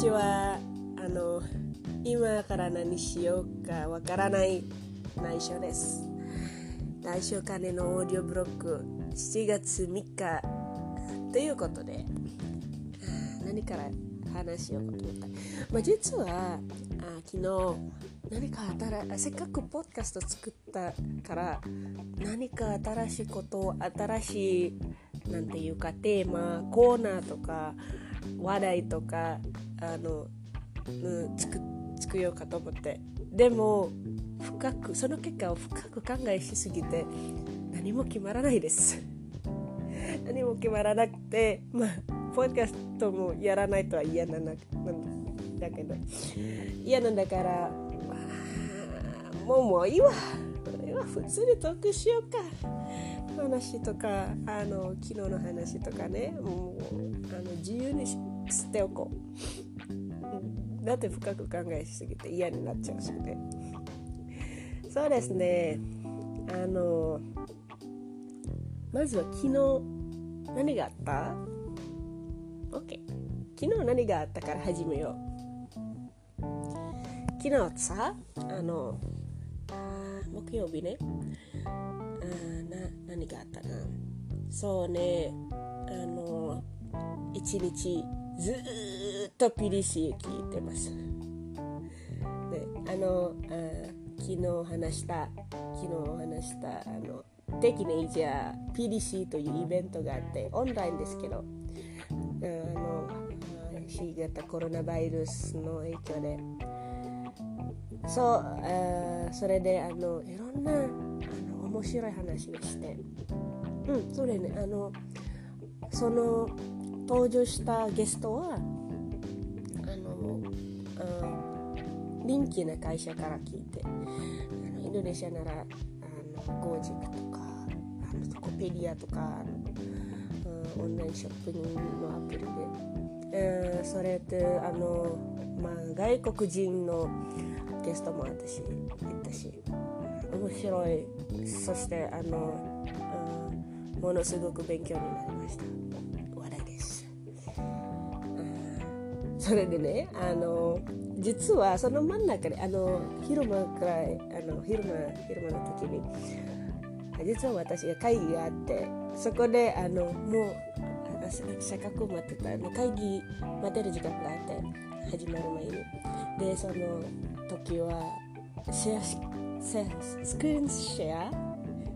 ちは。あの今から何しようかわからない内緒です。来週金のオーディオブロック7月3日。ということで何から話しようかと思った、まあ、実はあ昨日何か新せっかくポッドキャスト作ったから何か新しいこと新しいなんていうかテーマコーナーとか話題とかあの、うん、作作ようかと思って。でも深くその結果を深く考えしすぎて何も決まらないです。何も決まらなくてまあポッドキャストもやらないとは嫌なんだけど。嫌なんだから、まあ、もうもういいわ。普通にトークしようか。話とかあの昨日の話とかね。もうあの自由にしておこう。だって深く考えしすぎて嫌になっちゃうしねそうですね。あのまずは昨日何があった ?OK 昨日何があったから始めよう。昨日さあの木曜日ね。何があったな。そうね。あの一日ずっとピリシー聞いてます、ね、あのあ昨日話した昨日話したあのテキネイジャー PDC というイベントがあってオンラインですけどあの新型コロナウイルスの影響で。そうあそれであのいろんなあの面白い話をして。うんそれね。あのその登場したゲストはあのあ人気な会社から聞いてあのインドネシアならあのゴージックとかあのトコペディアとかオンラインショッピングのアプリで、えー、それであの、まあ、外国人のゲストも私行ったし面白い。そしてあの、うん、ものすごく勉強になりました。それでねあの実はその真ん中であの昼間くらいあの昼間昼間の時に実は私が会議があってそこであのもうせっかく待ってた会議待てる時間があって始まる前に。でその時はシェアスクリーンシェア？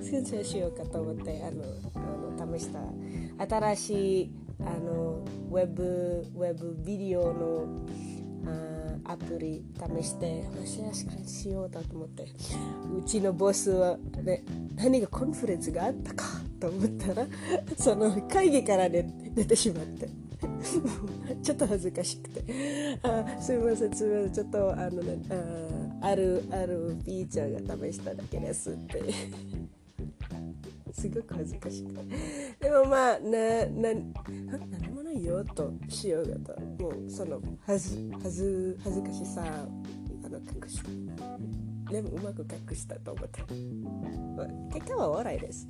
スクリーンシェアしようかと思ってあのあの試した新しいウェブウェブビデオのあアプリ試してシェアスクリーンしようと思って。うちのボスは、ね、何がコンフレンスがあったかと思ったらその会議から出てしまって。ちょっと恥ずかしくて。あすみませんすみません。ちょっとあのねああるあるフィーチャーが試しただけですって。すごく恥ずかしくて。でもまあなな何ないよとしようがともうその恥ず恥ず恥ずかしさあの隠しでもうまく隠したと思って結果は笑いです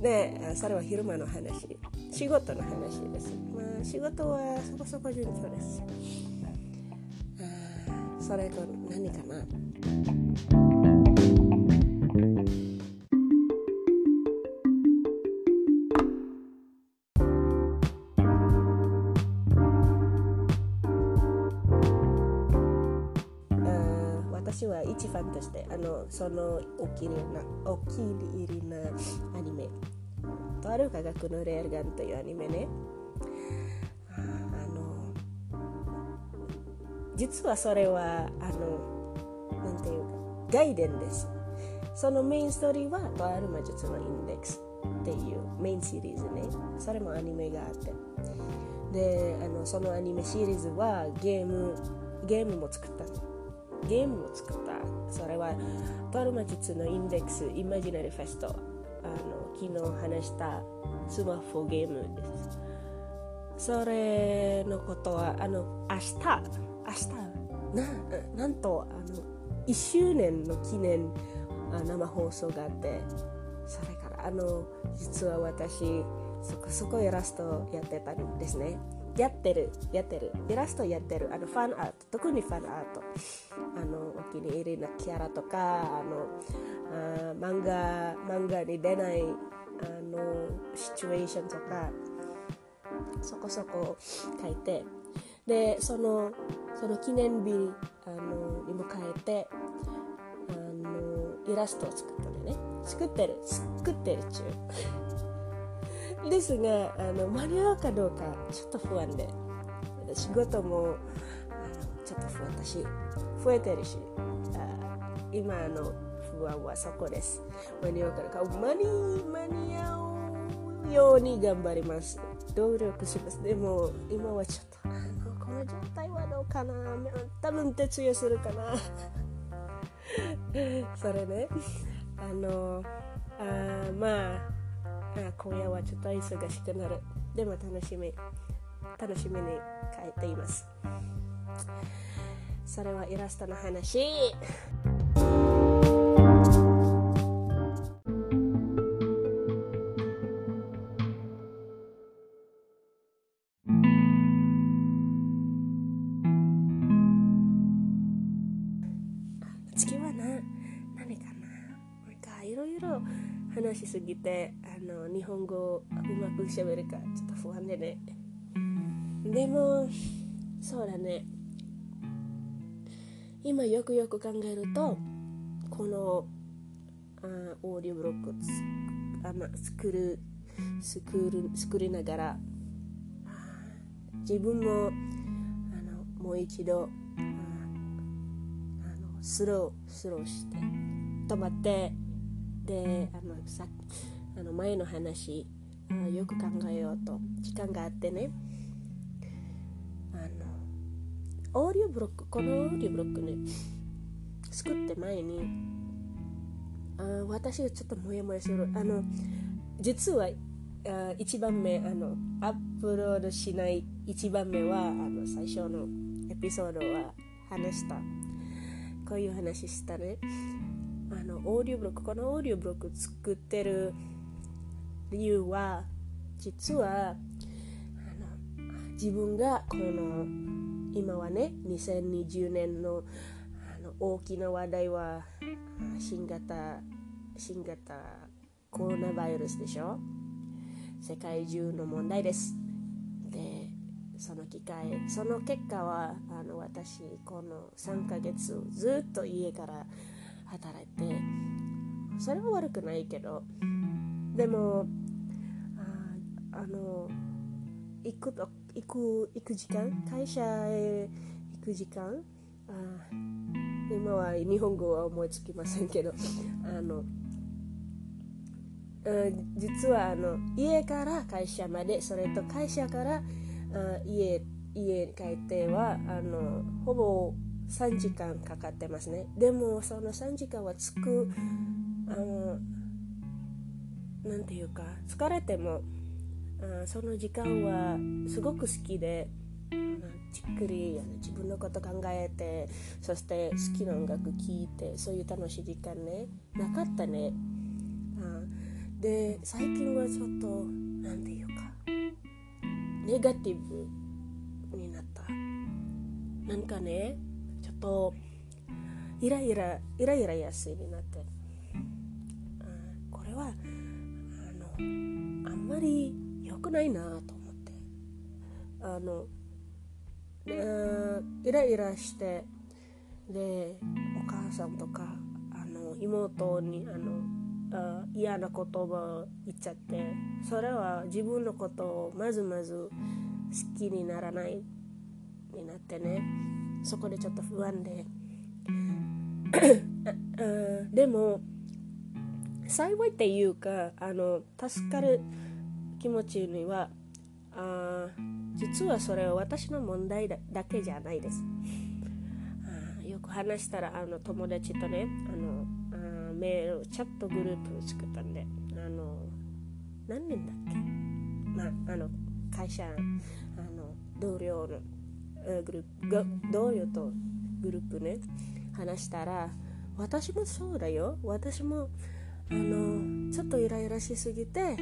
でそれは昼間の話仕事の話です。まあ、仕事はそこそこ順調です。それと何かな私は一ファンとしてあのそのお気に入りなお気に入りなアニメ。とある科学のレールガンというアニメね。あの実はそれはあのなんていうか外伝です。そのメインストーリーはとある魔術のインデックスっていうメインシリーズね。それもアニメがあって。であのそのアニメシリーズはゲームゲームも作ったゲームも作った。それはとある魔術のインデックスイマジナリフェストあの昨日話したスマホゲームです。それのことはあの明日明日ななんとあの1周年の記念生放送があってそれからあの実は私そこそこイラストやってたんですね。やってるやってる。イラストやってる。あのファンアート。特にファンアート。あのお気に入りのキャラとかあのあ漫画漫画に出ないあのシチュエーションとかそこそこ書いてでそのその記念日あのに迎えてあのイラストを作ったのね。作ってる作ってる中ですがあの間に合うかどうかちょっと不安で。仕事もあのちょっと不安だし増えてるし。あ今の不安はそこです。間に合うかどうか。間に間に合うように頑張ります。努力します。でも今はちょっとこの状態はどうかな。多分徹夜するかな。それね。あのあまああ今夜はちょっと忙しくなる。でも楽しみ。楽しみに帰っています。それはイラストの話。話しすぎてあの日本語うまくしゃべるかちょっと不安でね。でもそうだね。今よくよく考えるとこのあオーディオブロックをあ、ま、作る作る作りながら自分もあのもう一度あのスロースローして止まってであのさあの前の話あよく考えようと時間があってね。あのオーディオブロックこのオーディオブロックね作って前にあ私がちょっとモヤモヤする。あの実はあ1番目あのアップロードしない1番目はあの最初のエピソードは話した。こういう話したねあのオーディオブロックこのオーディオブロック作ってる理由は実はあの自分がこの今はね2020年のあの大きな話題は新型新型コロナウイルスでしょ？世界中の問題です。でその機会その結果はあの私この3ヶ月ずっと家から働いて。それは悪くないけど。でもああの行くと行く行く時間？会社へ行く時間？あ今は日本語は思いつきませんけど。あの実はあの家から会社までそれと会社からあ家家に帰ってはあのほぼ3時間かかってますね。でもその3時間はつくあのなていうか疲れてもあその時間はすごく好きでじっくり自分のこと考えてそして好きな音楽聴いてそういう楽しい時間ねなかったね。で最近はちょっと何て言うかネガティブになった。なんかねちょっとイライライライラやすいになって。これはあのあんまり良くないなと思って。あのイライラしてでお母さんとかあの妹にあのあ嫌な言葉を言っちゃってそれは自分のことをまずまず好きにならないになってね。そこでちょっと不安で。でも幸いっていうかあの助かる気持ちにはあ実はそれは私の問題だけじゃないです。あよく話したらあの友達とねあのメールチャットグループを作ったんであの何年だっけ？まああの会社あの同僚のグループ同僚とグループね話したら私もそうだよ。私もあのちょっとイライラしすぎてあの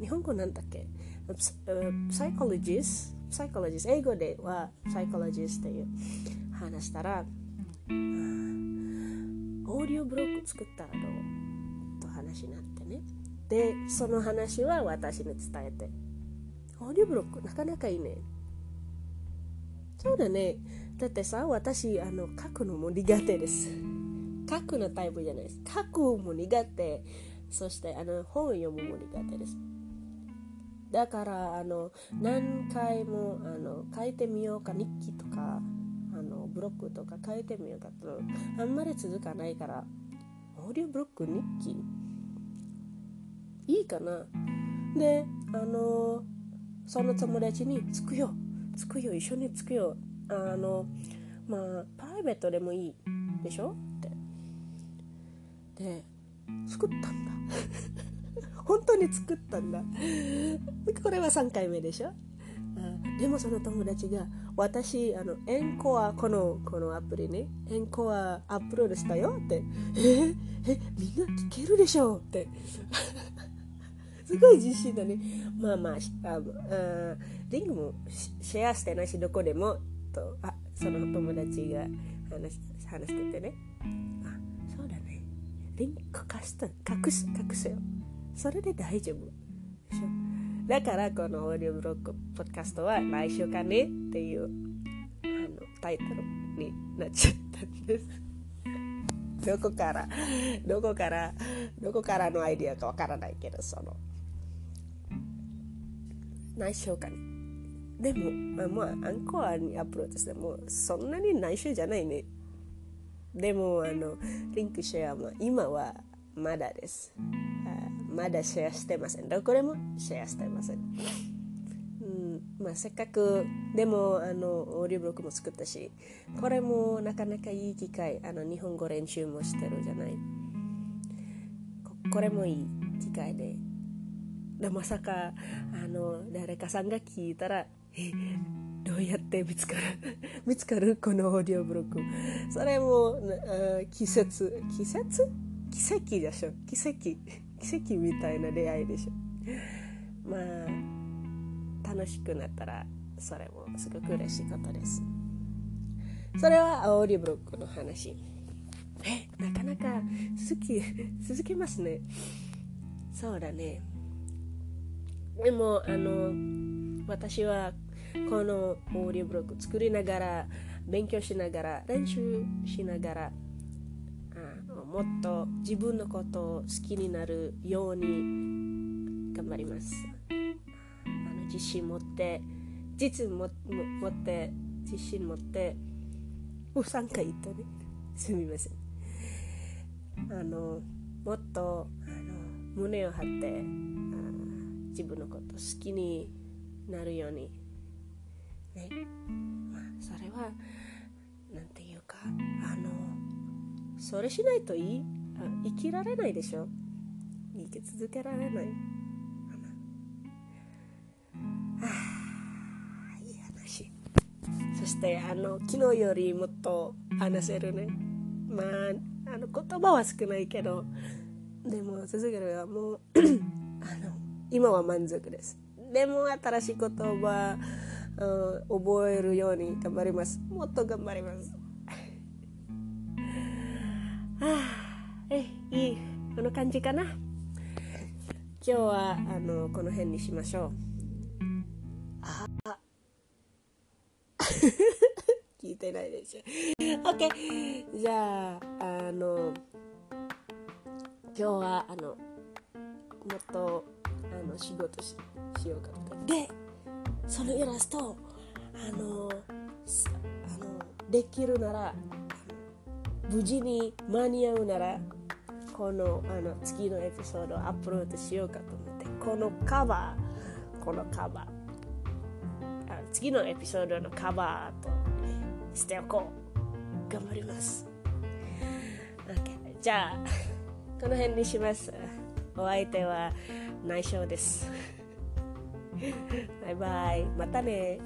日本語なんだっけ？サイコロジス？サイコロジス？英語ではサイコロジスっていう話したら、オーディオブログ作ったらどう？と話になってね。でその話は私に伝えて。オーディオブログなかなかいいね。そうだね。だってさ私あの書くのも苦手です。書くのタイプじゃないです。書くも苦手。そしてあの本を読むも苦手です。だからあの何回もあの書いてみようか。日記とかあのブロックとか書いてみようかとあんまり続かないから。オーディオブロック日記？いいかな。であのその友達に「つくよ。つくよ一緒につくよ。あのまあプライベートでもいいでしょ?」って。で作ったんだ。本当に作ったんだ。これは3回目でしょ？でもその友達が私あのエンコアこのこのアプリね。エンコアアップロードしたよって。え？え？みんな聞けるでしょ？って。すごい自信だね。まあまあああリンクもシェアしてないしどこでもとあその友達が話話しててね。あそうだね。リンク隠した隠す隠すよ。それで大丈夫。でしょだからこのオーディオブログポッドキャストは内緒かねっていうあのタイトルになっちゃったんです。どこからどこからどこからのアイディアかわからないけどその内緒かね。でもまあまあアンコアにアップロードしてもそんなに内緒じゃないね。でもあのリンクシェアも今はまだです。まだシェアしてません。どこでもシェアしてません、うんまあ、せっかくでもあのオーディオブログも作ったしこれもなかなかいい機会あの日本語練習もしてるじゃない。これもいい機会で。まさかあの誰かさんが聞いたらえどうやって見つかる 見つかるこのオーディオブログ。それも季節季節？奇跡でしょ。奇跡。奇跡みたいな出会いでしょ。まあ楽しくなったらそれもすごく嬉しいことです。それはオーディオブログの話。えなかなか続き続けますね。そうだね。でもあの私はこのオーディオブロック作りながら勉強しながら練習しながらあもっと自分のことを好きになるように頑張ります。あの自信持って実も持って自信持ってもう3回言ったね。すみません。あのもっとあの胸を張って自分のこと好きになるように。ね。まあそれは何て言うかあのそれしないといい？生きられないでしょ？生き続けられない。あいい話。そしてあの昨日よりもっと話せるね。まああの言葉は少ないけど。でも続けるはもう今は満足です。でも新しい言葉、うん、覚えるように頑張ります。もっと頑張ります。えいいこの感じかな。今日はあのこの辺にしましょう。あ 聞いてないでしょ。OK じゃああの今日はあのもっとあの仕事ししようかとか。でそのイラストあのあのできるなら無事に間に合うならこのあの次のエピソードをアップロードしようかと思ってこのカバーこのカバー。あ次のエピソードのカバーとしておこう。頑張ります、okay、じゃあこの辺にします。お相手は内緒です。バイバイ。またね。